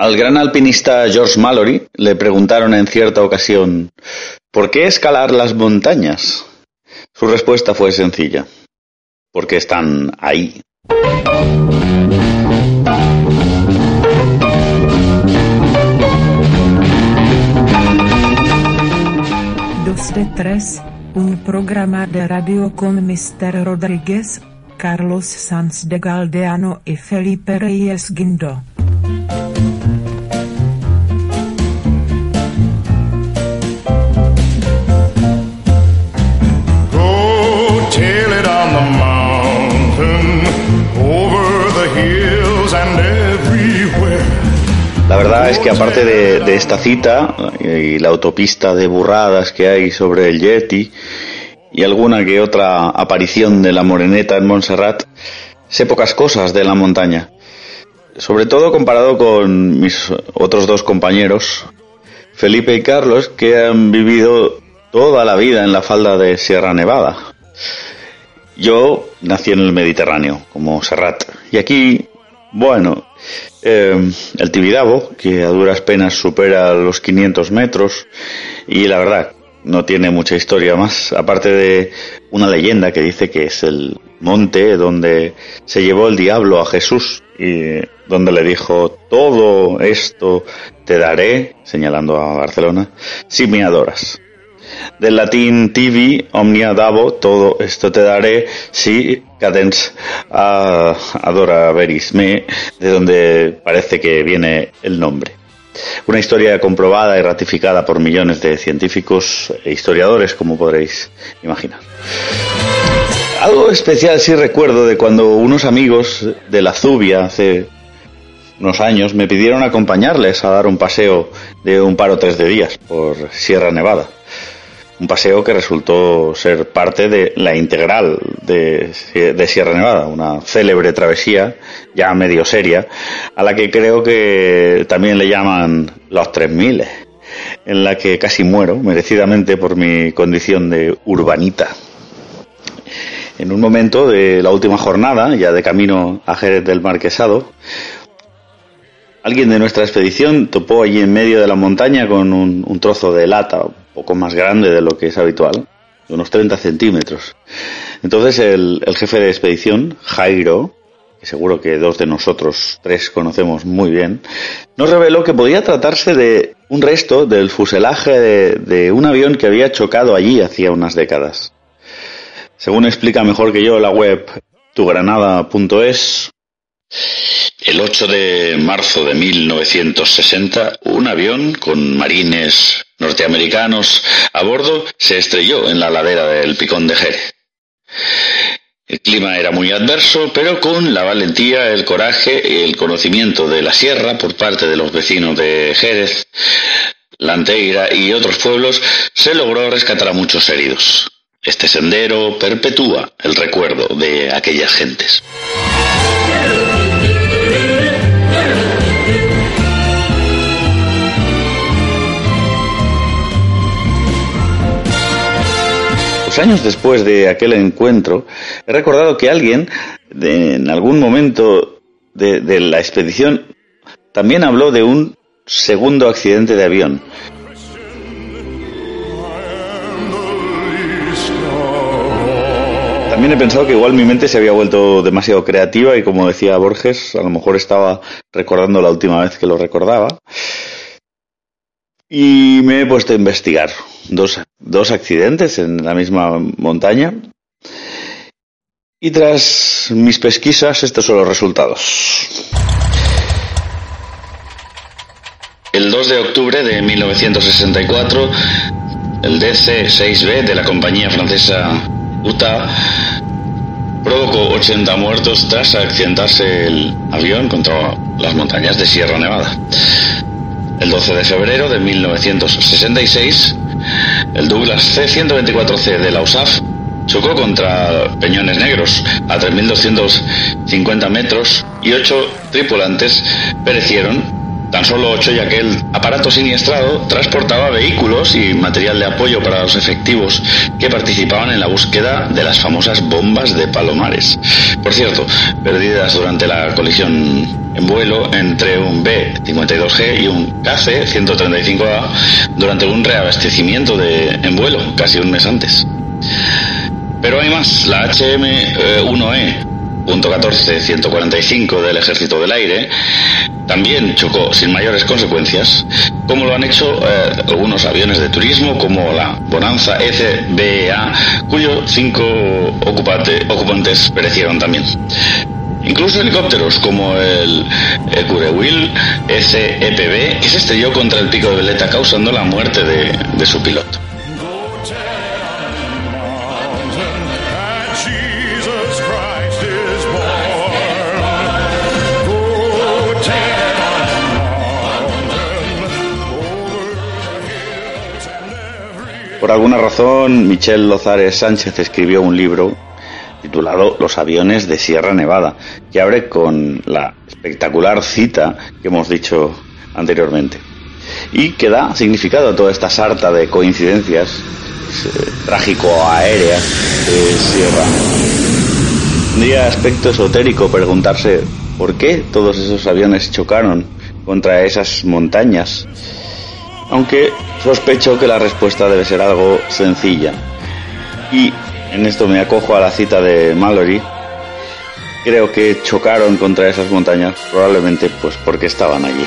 Al gran alpinista George Mallory le preguntaron en cierta ocasión ¿Por qué escalar las montañas? Su respuesta fue sencilla. Porque están ahí. Dos de tres, un programa de radio con Mr. Rodríguez, Carlos Sanz de Galdeano y Felipe Reyes Guindo. La verdad es que aparte de, esta cita y la autopista de burradas que hay sobre el Yeti y alguna que otra aparición de la moreneta en Montserrat, sé pocas cosas de la montaña. Sobre todo comparado con mis otros dos compañeros, Felipe y Carlos, que han vivido toda la vida en la falda de Sierra Nevada. Yo nací en el Mediterráneo, como Serrat, y aquí, bueno, eh, el Tibidabo, que a duras penas supera los 500 metros, y la verdad, no tiene mucha historia más, aparte de una leyenda que dice que es el monte donde se llevó el diablo a Jesús y donde le dijo, todo esto te daré, señalando a Barcelona, si me adoras. Del latín tibi, omnia dabo, todo esto te daré, si cadens a adora veris me, de donde parece que viene el nombre. Una historia comprobada y ratificada por millones de científicos e historiadores, como podréis imaginar. Algo especial sí recuerdo de cuando unos amigos de la Zubia hace unos años me pidieron acompañarles a dar un paseo de un par o tres de días por Sierra Nevada. Un paseo que resultó ser parte de la integral de, Sierra Nevada, una célebre travesía ya medio seria, a la que creo que también le llaman los 3000, en la que casi muero merecidamente por mi condición de urbanita. En un momento de la última jornada, ya de camino a Jerez del Marquesado, alguien de nuestra expedición topó allí en medio de la montaña con un, trozo de lata, poco más grande de lo que es habitual, de unos 30 centímetros. Entonces el, jefe de expedición, Jairo, que seguro que dos de nosotros tres conocemos muy bien, nos reveló que podía tratarse de un resto del fuselaje de, de un avión que había chocado allí hacía unas décadas. Según explica mejor que yo la web tugranada.es, el 8 de marzo de 1960, un avión con marines norteamericanos a bordo se estrelló en la ladera del Picón de Jerez. El clima era muy adverso, pero con la valentía, el coraje y el conocimiento de la sierra por parte de los vecinos de Jerez, Lanteira y otros pueblos, se logró rescatar a muchos heridos. Este sendero perpetúa el recuerdo de aquellas gentes. Años después de aquel encuentro, he recordado que alguien de- en algún momento de, de la expedición también habló de un segundo accidente de avión. También he pensado que igual mi mente se había vuelto demasiado creativa y como decía Borges, a lo mejor estaba recordando la última vez que lo recordaba. Y me he puesto a investigar dos, dos accidentes en la misma montaña. Y tras mis pesquisas, estos son los resultados. El 2 de octubre de 1964, el DC-6B de la compañía francesa UTA provocó 80 muertos tras accidentarse el avión contra las montañas de Sierra Nevada. El 12 de febrero de 1966, el Douglas C-124C de la USAF chocó contra Peñones Negros a 3.250 metros y ocho tripulantes perecieron tan solo ocho ya que el aparato siniestrado transportaba vehículos y material de apoyo para los efectivos que participaban en la búsqueda de las famosas bombas de Palomares. Por cierto, perdidas durante la colisión en vuelo entre un B-52G y un KC-135A durante un reabastecimiento de, en vuelo casi un mes antes. Pero hay más, la HM-1E .14-145 del Ejército del Aire también chocó sin mayores consecuencias, como lo han hecho eh, algunos aviones de turismo como la Bonanza SBA, cuyos cinco ocupantes perecieron también. Incluso helicópteros como el Curewil SEPB, que se estrelló contra el pico de Veleta causando la muerte de su piloto. Por alguna razón, Michel Lozares Sánchez escribió un libro titulado Los aviones de Sierra Nevada, que abre con la espectacular cita que hemos dicho anteriormente y que da significado a toda esta sarta de coincidencias trágico-aéreas de Sierra. Tendría aspecto esotérico preguntarse por qué todos esos aviones chocaron contra esas montañas aunque sospecho que la respuesta debe ser algo sencilla. Y en esto me acojo a la cita de Mallory. Creo que chocaron contra esas montañas probablemente pues porque estaban allí.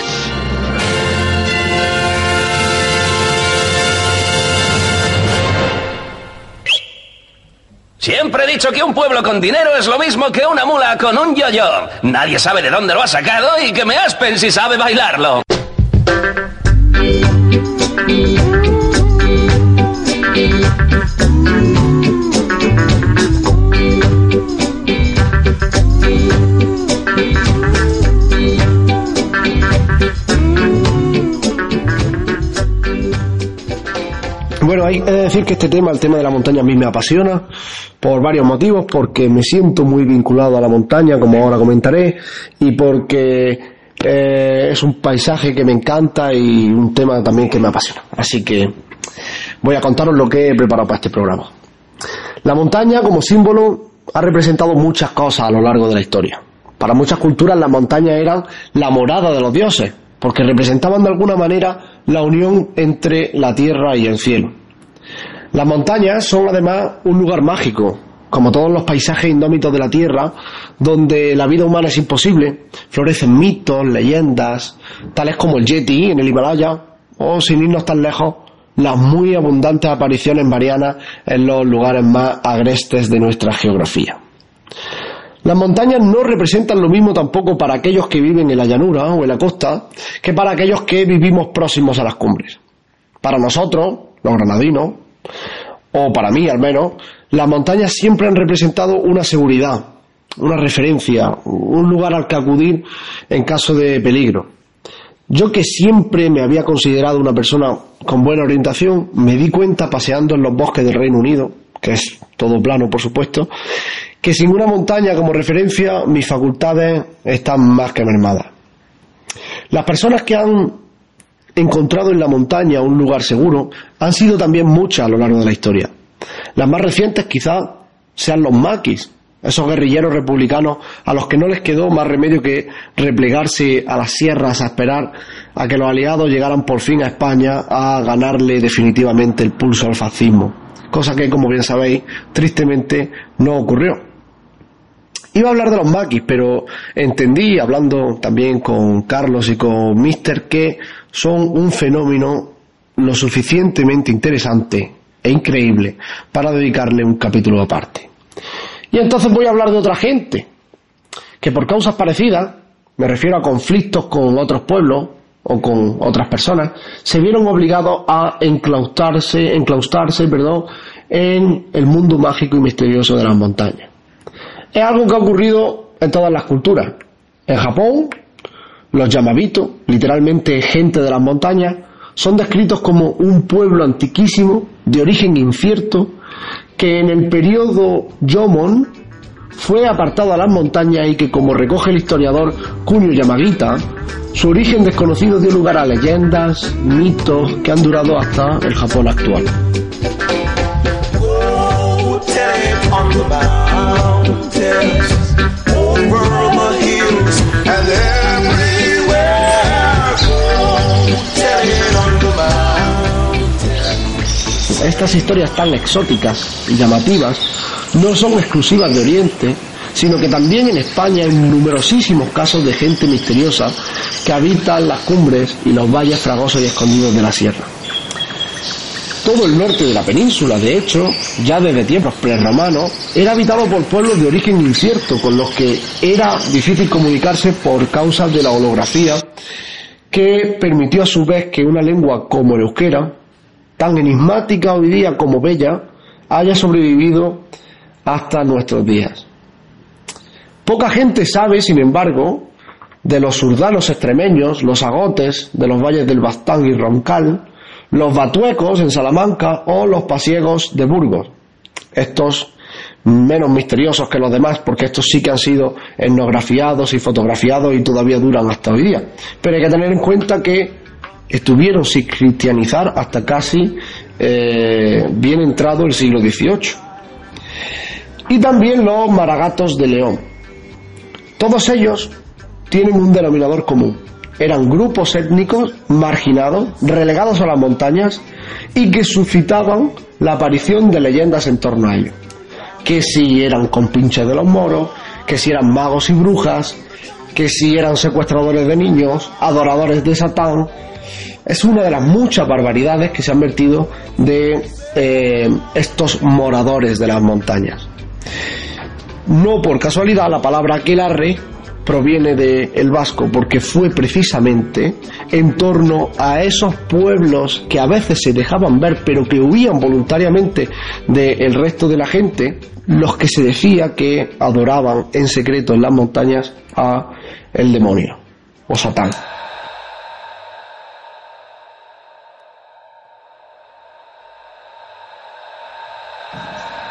Siempre he dicho que un pueblo con dinero es lo mismo que una mula con un yo-yo. Nadie sabe de dónde lo ha sacado y que me aspen si sabe bailarlo. Bueno, hay que decir que este tema, el tema de la montaña, a mí me apasiona por varios motivos, porque me siento muy vinculado a la montaña, como ahora comentaré, y porque eh, es un paisaje que me encanta y un tema también que me apasiona. Así que voy a contaros lo que he preparado para este programa. La montaña como símbolo ha representado muchas cosas a lo largo de la historia. Para muchas culturas las montañas eran la morada de los dioses, porque representaban de alguna manera la unión entre la tierra y el cielo. Las montañas son además un lugar mágico, como todos los paisajes indómitos de la tierra, donde la vida humana es imposible, florecen mitos, leyendas, tales como el Yeti en el Himalaya, o sin irnos tan lejos, las muy abundantes apariciones marianas en los lugares más agrestes de nuestra geografía. Las montañas no representan lo mismo tampoco para aquellos que viven en la llanura o en la costa que para aquellos que vivimos próximos a las cumbres. Para nosotros, los granadinos, o para mí al menos, las montañas siempre han representado una seguridad, una referencia, un lugar al que acudir en caso de peligro. Yo que siempre me había considerado una persona con buena orientación, me di cuenta paseando en los bosques del Reino Unido, que es todo plano por supuesto, que sin una montaña como referencia mis facultades están más que mermadas. Las personas que han encontrado en la montaña un lugar seguro han sido también muchas a lo largo de la historia. Las más recientes quizás sean los maquis, esos guerrilleros republicanos a los que no les quedó más remedio que replegarse a las sierras a esperar a que los aliados llegaran por fin a España a ganarle definitivamente el pulso al fascismo, cosa que, como bien sabéis, tristemente no ocurrió. Iba a hablar de los maquis, pero entendí, hablando también con Carlos y con Mister, que son un fenómeno lo suficientemente interesante e increíble para dedicarle un capítulo aparte. Y entonces voy a hablar de otra gente, que por causas parecidas, me refiero a conflictos con otros pueblos o con otras personas, se vieron obligados a enclaustarse, enclaustarse perdón, en el mundo mágico y misterioso de las montañas. Es algo que ha ocurrido en todas las culturas. En Japón, los Yamabito, literalmente gente de las montañas, son descritos como un pueblo antiquísimo, de origen incierto, que en el periodo Yomon fue apartado a las montañas y que, como recoge el historiador Kunio Yamagita, su origen desconocido dio lugar a leyendas, mitos que han durado hasta el Japón actual. Estas historias tan exóticas y llamativas no son exclusivas de Oriente, sino que también en España hay numerosísimos casos de gente misteriosa que habita las cumbres y los valles fragosos y escondidos de la sierra. Todo el norte de la península, de hecho, ya desde tiempos prerromanos, era habitado por pueblos de origen incierto, con los que era difícil comunicarse por causa de la holografía, que permitió a su vez que una lengua como el euskera, tan enigmática hoy día como bella, haya sobrevivido hasta nuestros días. Poca gente sabe, sin embargo, de los surdanos extremeños, los agotes de los valles del Bastán y Roncal, los batuecos en Salamanca o los pasiegos de Burgos. Estos menos misteriosos que los demás, porque estos sí que han sido etnografiados y fotografiados y todavía duran hasta hoy día. Pero hay que tener en cuenta que estuvieron sin cristianizar hasta casi eh, bien entrado el siglo XVIII. Y también los maragatos de León. Todos ellos tienen un denominador común. Eran grupos étnicos marginados, relegados a las montañas y que suscitaban la aparición de leyendas en torno a ellos. Que si eran compinches de los moros, que si eran magos y brujas, que si eran secuestradores de niños, adoradores de Satán, es una de las muchas barbaridades que se han vertido de eh, estos moradores de las montañas. No por casualidad la palabra aquelarre proviene del vasco porque fue precisamente en torno a esos pueblos que a veces se dejaban ver pero que huían voluntariamente del resto de la gente los que se decía que adoraban en secreto en las montañas a el demonio o Satán.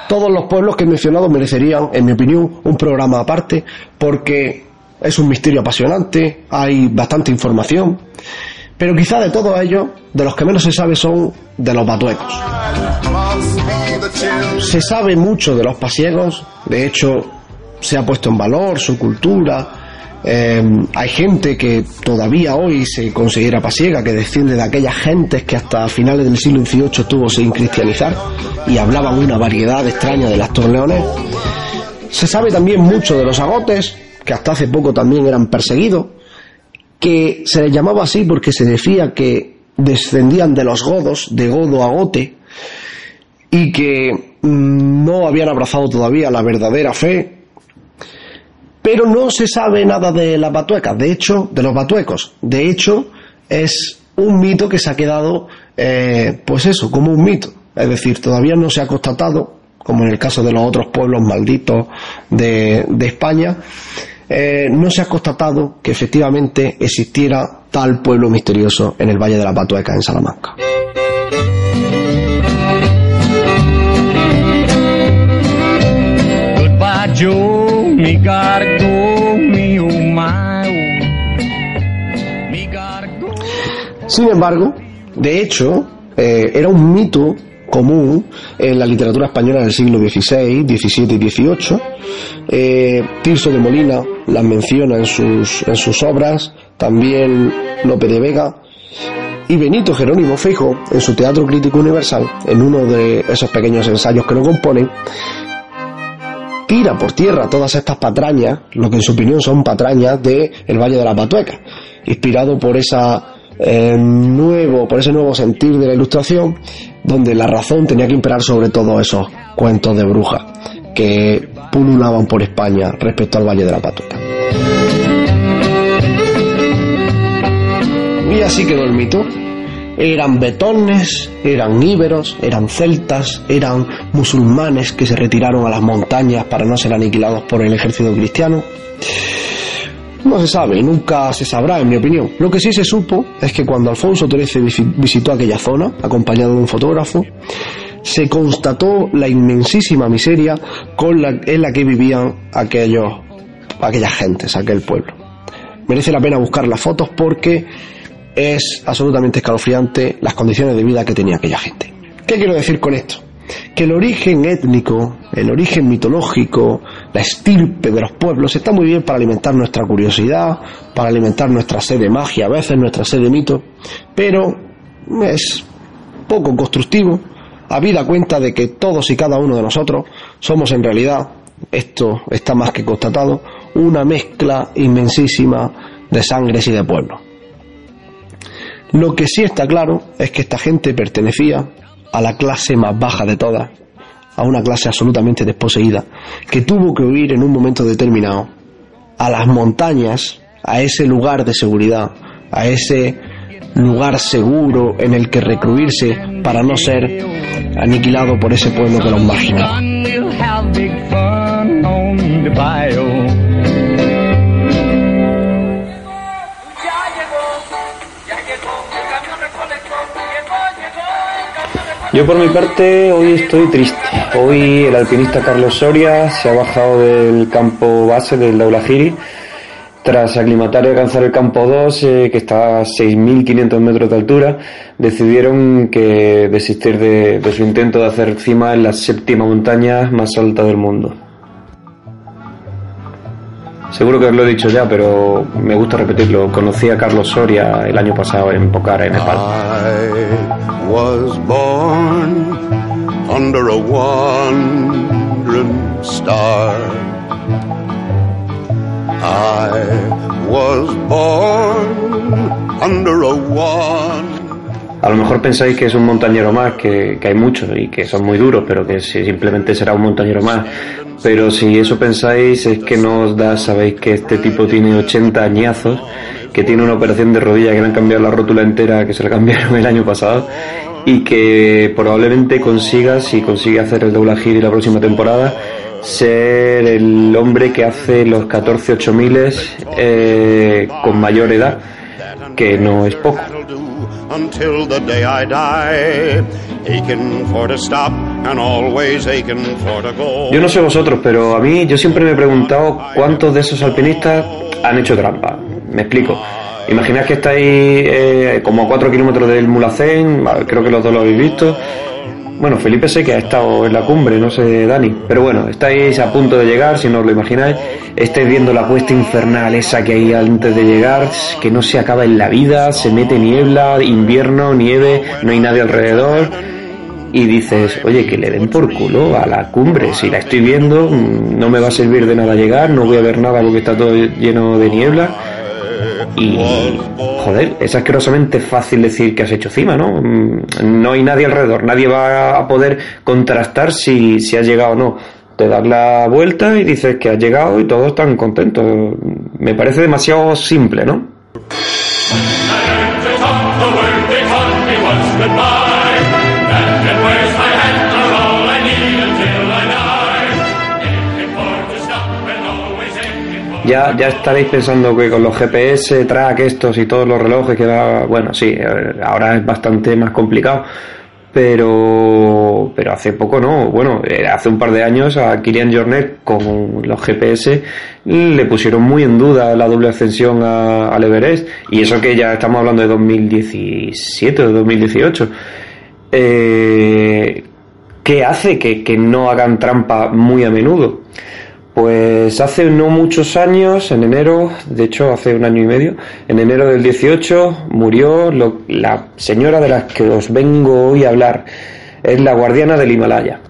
Todos los pueblos que he mencionado merecerían, en mi opinión, un programa aparte, porque es un misterio apasionante, hay bastante información, pero quizá de todos ellos, de los que menos se sabe son de los batuecos. Se sabe mucho de los pasiegos, de hecho se ha puesto en valor su cultura, eh, hay gente que todavía hoy se considera pasiega, que desciende de aquellas gentes que hasta finales del siglo XVIII estuvo sin cristianizar y hablaban una variedad extraña de las torleones. Se sabe también mucho de los agotes, que hasta hace poco también eran perseguidos, que se les llamaba así porque se decía que descendían de los godos, de godo a gote, y que mm, no habían abrazado todavía la verdadera fe, pero no se sabe nada de las batuecas, de hecho, de los batuecos. De hecho, es un mito que se ha quedado, eh, pues eso, como un mito. Es decir, todavía no se ha constatado, como en el caso de los otros pueblos malditos de, España, eh, no se ha constatado que efectivamente existiera tal pueblo misterioso en el Valle de la Batueca, en Salamanca. Sin embargo, de hecho, eh, era un mito común en la literatura española del siglo XVI, XVII y XVIII. Eh, Tirso de Molina las menciona en sus, en sus obras, también Lope de Vega y Benito Jerónimo Feijo en su Teatro Crítico Universal, en uno de esos pequeños ensayos que lo componen, tira por tierra todas estas patrañas, lo que en su opinión son patrañas de el Valle de la Patueca, inspirado por esa eh, nuevo, por ese nuevo sentir de la ilustración, donde la razón tenía que imperar sobre todos esos cuentos de brujas que pululaban por España respecto al Valle de la Patueca. Y así quedó el mito. Eran betones, eran íberos, eran celtas, eran musulmanes que se retiraron a las montañas para no ser aniquilados por el ejército cristiano. No se sabe, nunca se sabrá, en mi opinión. Lo que sí se supo es que cuando Alfonso XIII visitó aquella zona, acompañado de un fotógrafo, se constató la inmensísima miseria con la, en la que vivían aquellos, aquellas gentes, aquel pueblo. Merece la pena buscar las fotos porque es absolutamente escalofriante las condiciones de vida que tenía aquella gente. ¿Qué quiero decir con esto? Que el origen étnico, el origen mitológico, la estirpe de los pueblos está muy bien para alimentar nuestra curiosidad, para alimentar nuestra sed de magia, a veces nuestra sed de mito, pero es poco constructivo, habida cuenta de que todos y cada uno de nosotros somos en realidad, esto está más que constatado, una mezcla inmensísima de sangres y de pueblos. Lo que sí está claro es que esta gente pertenecía a la clase más baja de todas, a una clase absolutamente desposeída, que tuvo que huir en un momento determinado a las montañas, a ese lugar de seguridad, a ese lugar seguro en el que recluirse para no ser aniquilado por ese pueblo que los marginaba. Yo por mi parte hoy estoy triste. Hoy el alpinista Carlos Soria se ha bajado del campo base del Daulahiri tras aclimatar y alcanzar el campo 2, eh, que está a 6.500 metros de altura, decidieron que desistir de, de su intento de hacer cima en la séptima montaña más alta del mundo. Seguro que os lo he dicho ya, pero me gusta repetirlo. Conocí a Carlos Soria el año pasado en Pokhara, en Nepal. Was born under a wandering star. I was born under a wandering A lo mejor pensáis que es un montañero más, que, que hay muchos y que son muy duros, pero que si- simplemente será un montañero más. Pero si eso pensáis es que no os da, sabéis que este tipo tiene 80 añazos, que tiene una operación de rodilla que le han cambiado la rótula entera, que se la cambiaron el año pasado, y que probablemente consiga, si consigue hacer el doble giro la próxima temporada, ser el hombre que hace los 14 miles eh, con mayor edad, que no es poco. until the day I die. Aching for to stop and always aching for to go. Yo no sé vosotros, pero a mí yo siempre me he preguntado cuántos de esos alpinistas han hecho trampa. Me explico. Imaginad que estáis eh, como a 4 kilómetros del Mulacén, creo que los dos lo habéis visto. Bueno, Felipe sé que ha estado en la cumbre, no sé Dani, pero bueno, estáis a punto de llegar, si no os lo imagináis, estáis viendo la cuesta infernal esa que hay antes de llegar, que no se acaba en la vida, se mete niebla, invierno, nieve, no hay nadie alrededor, y dices, oye, que le den por culo a la cumbre, si la estoy viendo, mm, no me va a servir de nada llegar, no voy a ver nada porque está todo lleno de niebla. Y, joder, es asquerosamente fácil decir que has hecho cima, ¿no? Mm, No hay nadie alrededor, nadie va a poder contrastar si, si has llegado o no. Te das la vuelta y dices que has llegado y todos están contentos. Me parece demasiado simple, ¿no? Ya, ya estaréis pensando que con los GPS, track estos y todos los relojes que va, bueno, sí, eh, ahora es bastante más complicado, pero, pero hace poco no, bueno, eh, hace un par de años a Kirian Jornet con los GPS le pusieron muy en duda la doble ascensión a- al Everest, y eso que ya estamos hablando de 2017 o 2018. Eh, ¿Qué hace que, que no hagan trampa muy a menudo? Pues hace no muchos años, en enero, de hecho hace un año y medio, en enero del 18 murió lo- la señora de la que os vengo hoy a hablar. Es la guardiana del Himalaya.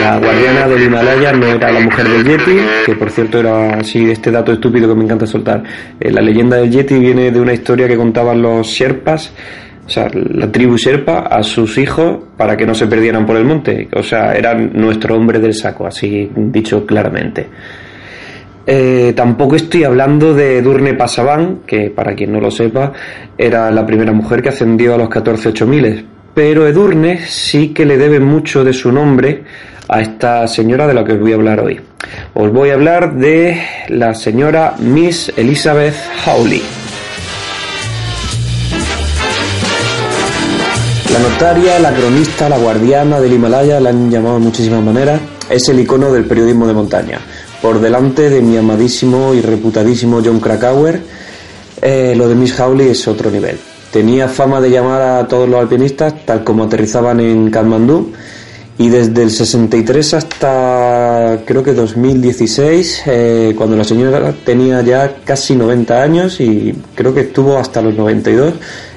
La guardiana del Himalaya no era la mujer del Yeti, que por cierto era así este dato estúpido que me encanta soltar. Eh, la leyenda del Yeti viene de una historia que contaban los Sherpas, o sea, la tribu Sherpa, a sus hijos para que no se perdieran por el monte. O sea, eran nuestro hombre del saco, así dicho claramente. Eh, tampoco estoy hablando de Durne Pasaban, que para quien no lo sepa, era la primera mujer que ascendió a los 14 8000, pero Edurne sí que le debe mucho de su nombre a esta señora de la que os voy a hablar hoy. Os voy a hablar de la señora Miss Elizabeth Hawley. La notaria, la cronista, la guardiana del Himalaya, la han llamado de muchísimas maneras, es el icono del periodismo de montaña. Por delante de mi amadísimo y reputadísimo John Krakauer, eh, lo de Miss Hawley es otro nivel. Tenía fama de llamar a todos los alpinistas tal como aterrizaban en Kathmandú y desde el 63 hasta creo que 2016, eh, cuando la señora tenía ya casi 90 años y creo que estuvo hasta los 92,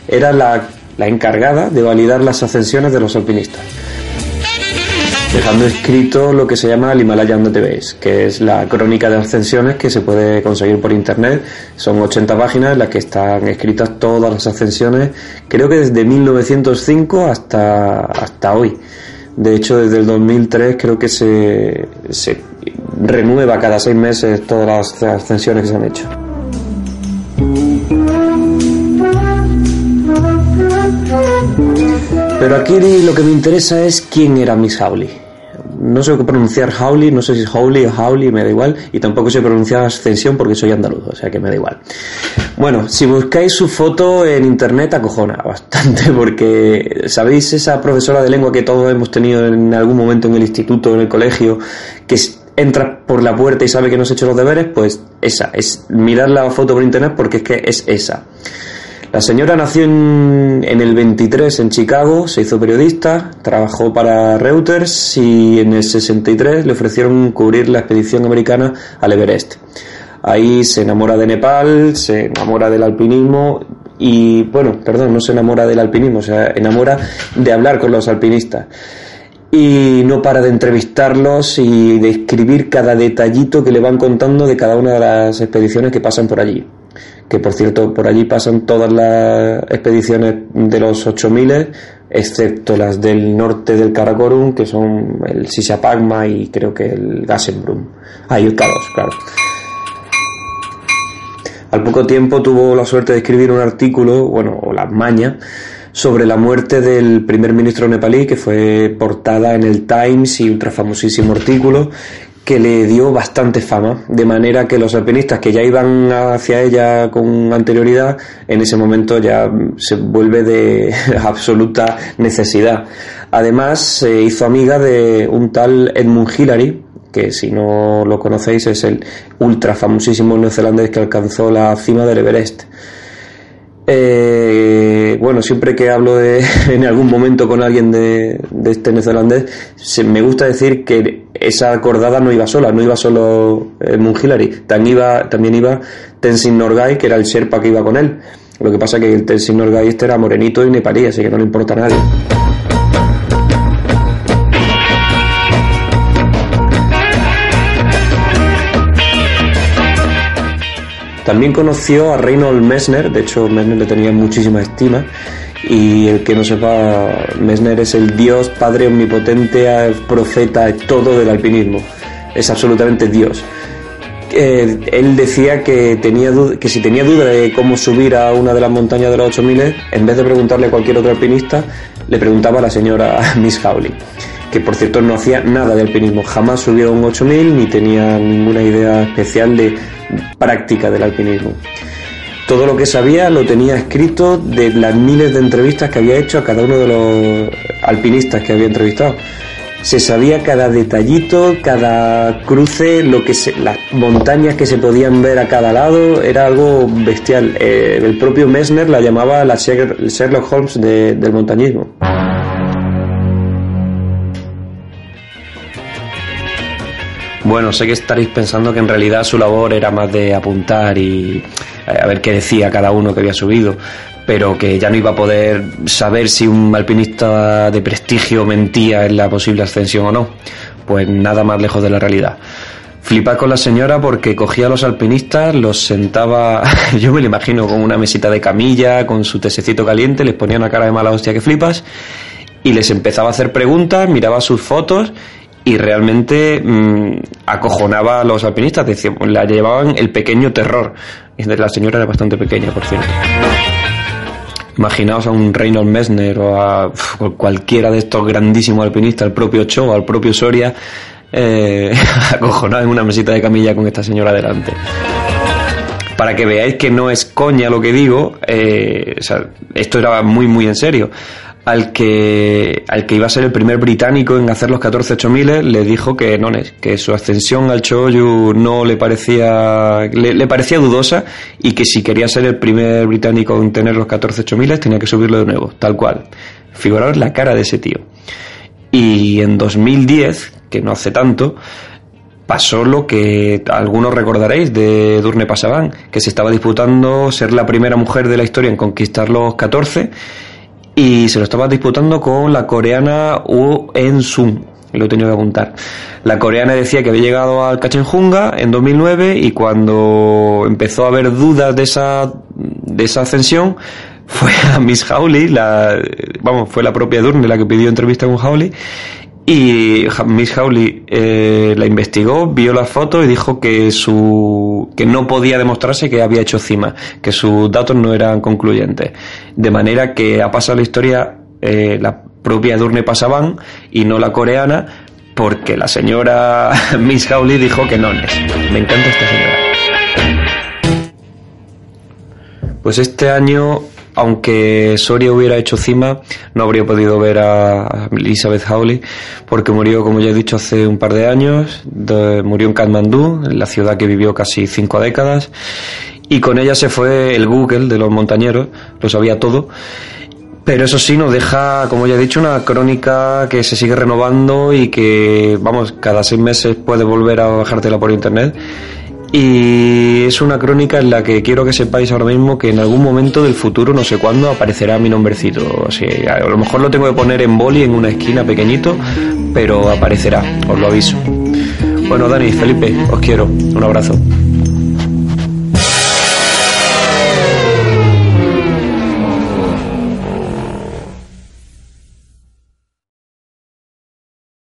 era la, la encargada de validar las ascensiones de los alpinistas dejando escrito lo que se llama el Himalayan Database, que es la crónica de ascensiones que se puede conseguir por internet. Son 80 páginas en las que están escritas todas las ascensiones, creo que desde 1905 hasta, hasta hoy. De hecho, desde el 2003 creo que se, se renueva cada seis meses todas las ascensiones que se han hecho. Pero aquí lo que me interesa es quién era Miss Howley. No sé pronunciar Howley, no sé si es Howley o Howley, me da igual. Y tampoco sé pronunciar Ascensión porque soy andaluz, o sea que me da igual. Bueno, si buscáis su foto en internet acojona bastante porque, ¿sabéis esa profesora de lengua que todos hemos tenido en algún momento en el instituto, en el colegio, que entra por la puerta y sabe que no has hecho los deberes? Pues esa, es mirar la foto por internet porque es que es esa. La señora nació en, el 23 en Chicago, se hizo periodista, trabajó para Reuters y en el 63 le ofrecieron cubrir la expedición americana al Everest. Ahí se enamora de Nepal, se enamora del alpinismo y, bueno, perdón, no se enamora del alpinismo, se enamora de hablar con los alpinistas. Y no para de entrevistarlos y de escribir cada detallito que le van contando de cada una de las expediciones que pasan por allí. Que por cierto por allí pasan todas las expediciones de los 8000 excepto las del norte del Karakorum que son el Sisapagma y creo que el Gassenbrum ah y el K2 claro. Al poco tiempo tuvo la suerte de escribir un artículo bueno o la maña sobre la muerte del primer ministro nepalí que fue portada en el Times y ultra famosísimo artículo que le dio bastante fama, de manera que los alpinistas que ya iban hacia ella con anterioridad, en ese momento ya se vuelve de absoluta necesidad. Además, se hizo amiga de un tal Edmund Hillary, que si no lo conocéis es el ultra famosísimo neozelandés que alcanzó la cima del Everest. Eh, bueno, siempre que hablo de, en algún momento con alguien de, este neozelandés, me gusta decir que esa acordada no iba sola, no iba solo el Hillary, también iba, también iba Tenzin Norgay, que era el Sherpa que iba con él. Lo que pasa que el Tenzin Norgay este era morenito y nepalí, así que no le importa a nadie. También conoció a Reinhold Messner, de hecho Messner le tenía muchísima estima y el que no sepa, Messner es el dios, padre omnipotente, profeta, todo del alpinismo. Es absolutamente dios. Eh, él decía que, tenía que si tenía duda de cómo subir a una de las montañas de los 8000, en vez de preguntarle a cualquier otro alpinista, le preguntaba a la señora Miss Howley que por cierto no hacía nada de alpinismo, jamás subió a un 8000 ni tenía ninguna idea especial de práctica del alpinismo. Todo lo que sabía lo tenía escrito de las miles de entrevistas que había hecho a cada uno de los alpinistas que había entrevistado. Se sabía cada detallito, cada cruce, lo que las montañas que se podían ver a cada lado, era algo bestial. Eh, el propio Messner la llamaba la Sherlock Holmes del montañismo. Bueno, sé que estaréis pensando que en realidad su labor era más de apuntar y eh, a ver qué decía cada uno que había subido, pero que ya no iba a poder saber si un alpinista de prestigio mentía en la posible ascensión o no. Pues nada más lejos de la realidad. Flipa con la señora porque cogía a los alpinistas, los sentaba, yo me lo imagino, con una mesita de camilla, con su tesecito caliente, les ponía una cara de mala hostia que flipas, y les empezaba a hacer preguntas, miraba sus fotos y realmente mmm, acojonaba a los alpinistas, la llevaban el pequeño terror. La señora era bastante pequeña, por cierto. Imaginaos a un Reynold Messner o a cualquiera de estos grandísimos alpinistas, al propio Cho, al propio Soria, eh, acojonado en una mesita de camilla con esta señora delante. Para que veáis que no es coña lo que digo, eh, o sea, esto era muy, muy en serio. Al que, al que iba a ser el primer británico en hacer los 14 8000 le dijo que no, que su ascensión al Choyu no le parecía, le, parecía dudosa y que si quería ser el primer británico en tener los 14 8000 tenía que subirlo de nuevo, tal cual. Figuraros la cara de ese tío. Y en 2010, que no hace tanto, pasó lo que algunos recordaréis de Durne Pasaban, que se estaba disputando ser la primera mujer de la historia en conquistar los 14 y se lo estaba disputando con la coreana Woo En Sun. Lo he tenido que apuntar. La coreana decía que había llegado al Kachenjunga en 2009 y cuando empezó a haber dudas de esa, de esa ascensión, fue a Miss Howley, la, vamos, fue la propia Durne la que pidió entrevista con Howley y Miss Howley eh, la investigó, vio las fotos y dijo que su que no podía demostrarse que había hecho cima, que sus datos no eran concluyentes. De manera que ha pasado la historia eh, la propia Durne Pasaban y no la coreana, porque la señora Miss Howley dijo que no. Me encanta esta señora. Pues este año aunque Soria hubiera hecho cima, no habría podido ver a Elizabeth Hawley, porque murió, como ya he dicho, hace un par de años, de, murió en Kathmandú, en la ciudad que vivió casi cinco décadas, y con ella se fue el Google de los montañeros, lo sabía todo, pero eso sí nos deja, como ya he dicho, una crónica que se sigue renovando y que, vamos, cada seis meses puedes volver a bajártela por internet y es una crónica en la que quiero que sepáis ahora mismo que en algún momento del futuro, no sé cuándo, aparecerá mi nombrecito. Así, a lo mejor lo tengo que poner en boli en una esquina pequeñito, pero aparecerá, os lo aviso. Bueno, Dani, Felipe, os quiero. Un abrazo.